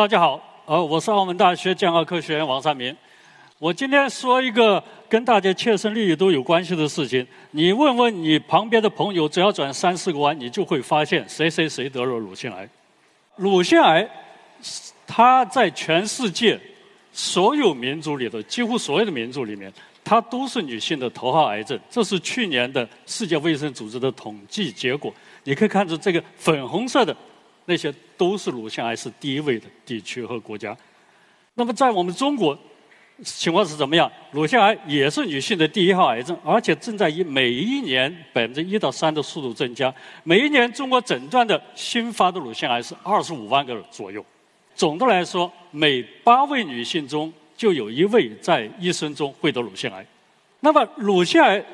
大家好，呃，我是澳门大学健康科学院王三明。我今天说一个跟大家切身利益都有关系的事情。你问问你旁边的朋友，只要转三四个弯，你就会发现谁谁谁得了乳腺癌。乳腺癌，它在全世界所有民族里头，几乎所有的民族里面，它都是女性的头号癌症。这是去年的世界卫生组织的统计结果。你可以看出这个粉红色的。那些都是乳腺癌是第一位的地区和国家。那么在我们中国，情况是怎么样？乳腺癌也是女性的第一号癌症，而且正在以每一年百分之一到三的速度增加。每一年中国诊断的新发的乳腺癌是二十五万个左右。总的来说，每八位女性中就有一位在一生中会得乳腺癌。那么乳腺癌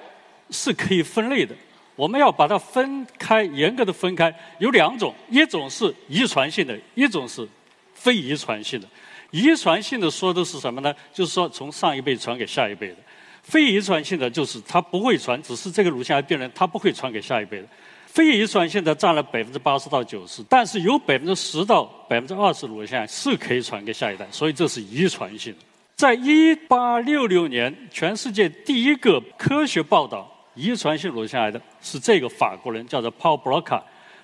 是可以分类的。我们要把它分开，严格的分开，有两种，一种是遗传性的，一种是非遗传性的。遗传性的说的是什么呢？就是说从上一辈传给下一辈的。非遗传性的就是它不会传，只是这个乳腺癌病人他不会传给下一辈的。非遗传性的占了百分之八十到九十，但是有百分之十到百分之二十乳腺癌是可以传给下一代，所以这是遗传性的。在一八六六年，全世界第一个科学报道。遗传性乳腺癌的是这个法国人，叫做 Paul Broca。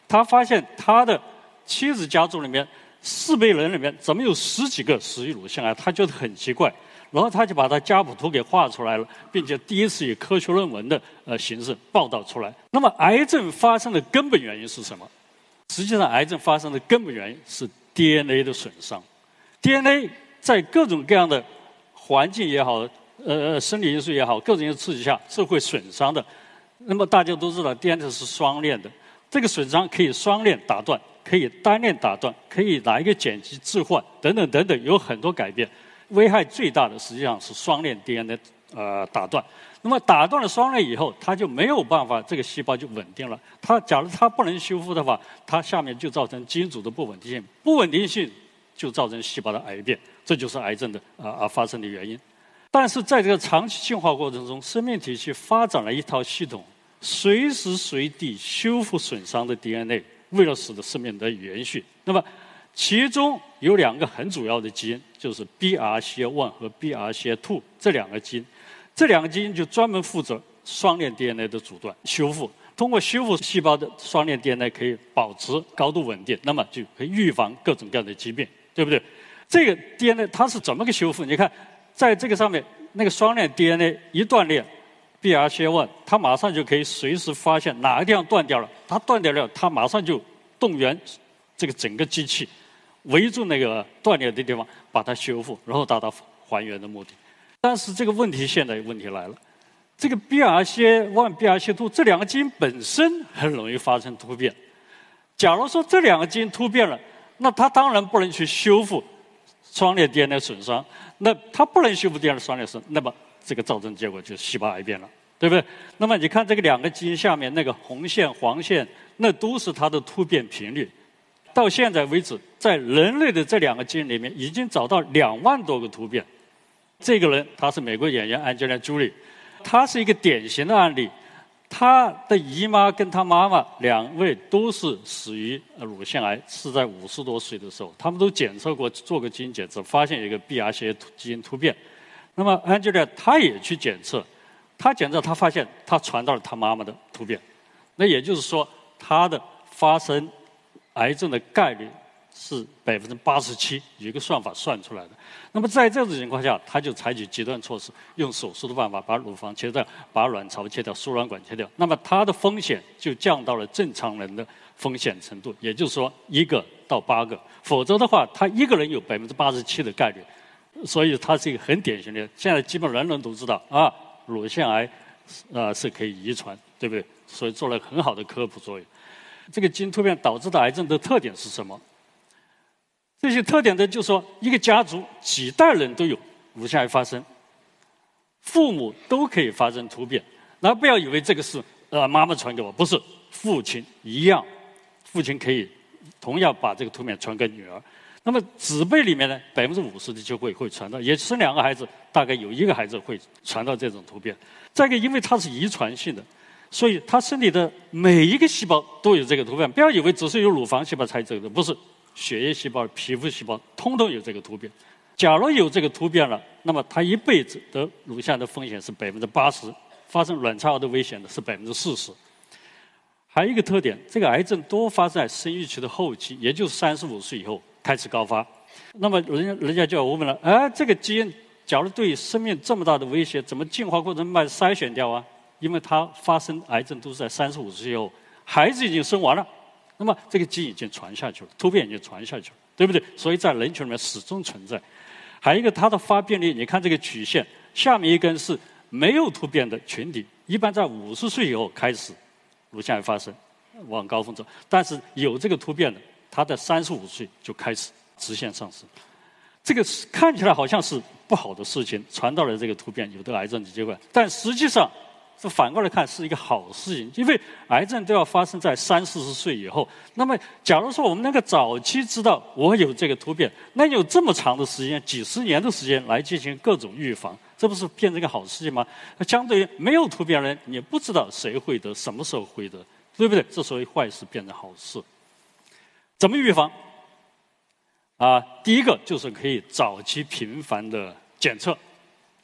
他发现他的妻子家族里面四辈人里面怎么有十几个死于乳腺癌？他觉得很奇怪，然后他就把他家谱图给画出来了，并且第一次以科学论文的呃形式报道出来。那么，癌症发生的根本原因是什么？实际上，癌症发生的根本原因是 DNA 的损伤。DNA 在各种各样的环境也好。呃，生理因素也好，各种因素刺激下是会损伤的。那么大家都知道，DNA 是双链的，这个损伤可以双链打断，可以单链打断，可以拿一个碱基置换，等等等等，有很多改变。危害最大的实际上是双链 DNA 呃打断。那么打断了双链以后，它就没有办法，这个细胞就稳定了。它假如它不能修复的话，它下面就造成基因组的不稳定性，不稳定性就造成细胞的癌变，这就是癌症的啊啊发生的原因。但是在这个长期进化过程中，生命体系发展了一套系统，随时随地修复损伤的 DNA，为了使得生命得以延续。那么，其中有两个很主要的基因，就是 BRCA1 和 BRCA2 这两个基因，这两个基因就专门负责双链 DNA 的阻断修复。通过修复细胞的双链 DNA，可以保持高度稳定，那么就可以预防各种各样的疾病，对不对？这个 DNA 它是怎么个修复？你看。在这个上面，那个双链 DNA 一断裂，BRCA1 它马上就可以随时发现哪个地方断掉了，它断掉了，它马上就动员这个整个机器围住那个断裂的地方，把它修复，然后达到还原的目的。但是这个问题现在问题来了，这个 BRCA1、BRCA2 这两个基因本身很容易发生突变。假如说这两个基因突变了，那它当然不能去修复。双链 DNA 损伤，那它不能修复 DNA 双链损，那么这个造成结果就是细胞癌变了，对不对？那么你看这个两个基因下面那个红线、黄线，那都是它的突变频率。到现在为止，在人类的这两个基因里面，已经找到两万多个突变。这个人他是美国演员 Angelina Jolie，他是一个典型的案例。他的姨妈跟他妈妈两位都是死于乳腺癌，是在五十多岁的时候，他们都检测过，做过基因检测，发现有一个 BRCA 基因突变。那么 Angela 她也去检测，她检测她发现她传到了她妈妈的突变，那也就是说她的发生癌症的概率。是百分之八十七，一个算法算出来的。那么在这种情况下，他就采取极端措施，用手术的办法把乳房切掉，把卵巢切掉，输卵管切掉。那么他的风险就降到了正常人的风险程度，也就是说一个到八个。否则的话，他一个人有百分之八十七的概率。所以他是一个很典型的。现在基本人人都知道啊，乳腺癌啊是可以遗传，对不对？所以做了很好的科普作用。这个基因突变导致的癌症的特点是什么？这些特点呢，就说一个家族几代人都有乳腺癌发生，父母都可以发生突变。那不要以为这个是呃妈妈传给我，不是，父亲一样，父亲可以同样把这个突变传给女儿。那么子辈里面呢，百分之五十的就会会传到，也生两个孩子，大概有一个孩子会传到这种突变。再一个，因为它是遗传性的，所以他身体的每一个细胞都有这个突变。不要以为只是有乳房细胞才这个，不是，血液细胞、皮肤细胞通通有这个突变。假如有这个突变了，那么他一辈子得乳腺的风险是百分之八十。发生卵巢癌的危险的是百分之四十，还有一个特点，这个癌症多发在生育期的后期，也就是三十五岁以后开始高发。那么人家人家就要问了，哎，这个基因假如对生命这么大的威胁，怎么进化过程把筛选掉啊？因为它发生癌症都是在三十五岁以后，孩子已经生完了，那么这个基因已经传下去了，突变已经传下去了，对不对？所以在人群里面始终存在。还有一个它的发病率，你看这个曲线，下面一根是。没有突变的群体，一般在五十岁以后开始乳腺癌发生，往高峰走。但是有这个突变的，他在三十五岁就开始直线上升。这个看起来好像是不好的事情，传到了这个突变，有的癌症的机会。但实际上，这反过来看是一个好事情，因为癌症都要发生在三四十岁以后。那么，假如说我们能够早期知道我有这个突变，那有这么长的时间，几十年的时间来进行各种预防。这不是变成一个好事情吗？那相对于没有突变人，你不知道谁会得，什么时候会得，对不对？这所以坏事变成好事。怎么预防？啊，第一个就是可以早期频繁的检测，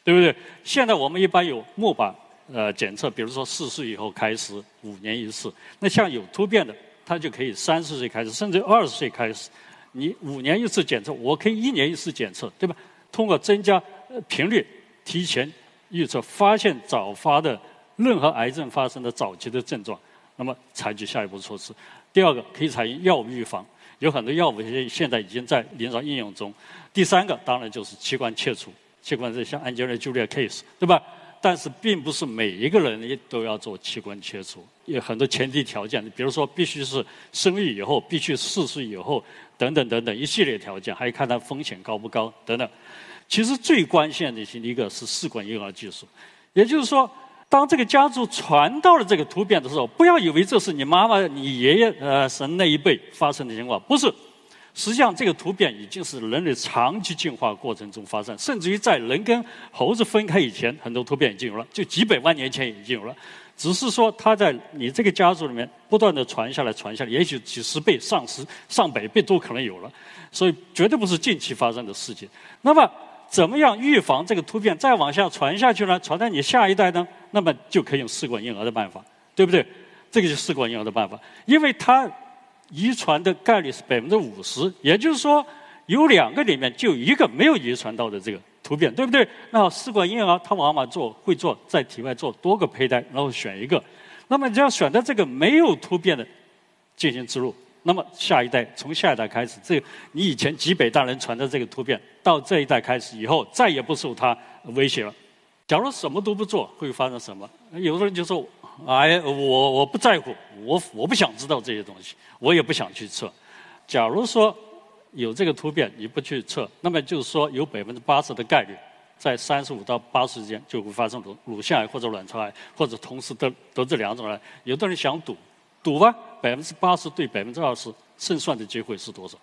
对不对？现在我们一般有钼靶呃检测，比如说四岁以后开始，五年一次。那像有突变的，它就可以三十岁开始，甚至二十岁开始。你五年一次检测，我可以一年一次检测，对吧？通过增加频率。提前预测、发现早发的任何癌症发生的早期的症状，那么采取下一步措施。第二个可以采用药物预防，有很多药物现现在已经在临床应用中。第三个当然就是器官切除，器官这像 Angelina Jolie case，对吧？但是并不是每一个人也都要做器官切除，有很多前提条件，比如说必须是生育以后，必须四岁以后，等等等等一系列条件，还要看它风险高不高等等。其实最关键的是一个是试管婴儿技术，也就是说，当这个家族传到了这个突变的时候，不要以为这是你妈妈、你爷爷呃神那一辈发生的情况，不是。实际上，这个突变已经是人类长期进化过程中发生，甚至于在人跟猴子分开以前，很多突变已经有了，就几百万年前已经有了。只是说，它在你这个家族里面不断的传下来、传下来，也许几十倍、上十、上百倍都可能有了，所以绝对不是近期发生的事情。那么，怎么样预防这个突变再往下传下去呢？传到你下一代呢？那么就可以用试管婴儿的办法，对不对？这个就是试管婴儿的办法，因为它遗传的概率是百分之五十，也就是说有两个里面就一个没有遗传到的这个突变，对不对？那试管婴儿它往往做会做在体外做多个胚胎，然后选一个，那么只要选择这个没有突变的进行植入。那么下一代从下一代开始，这你以前几百代人传的这个突变，到这一代开始以后，再也不受它威胁了。假如什么都不做，会发生什么？有的人就说：“哎，我我不在乎，我我不想知道这些东西，我也不想去测。”假如说有这个突变，你不去测，那么就是说有百分之八十的概率，在三十五到八十之间就会发生乳乳腺癌或者卵巢癌，或者同时得得这两种癌。有的人想赌。赌吧，百分之八十对百分之二十，胜算的机会是多少？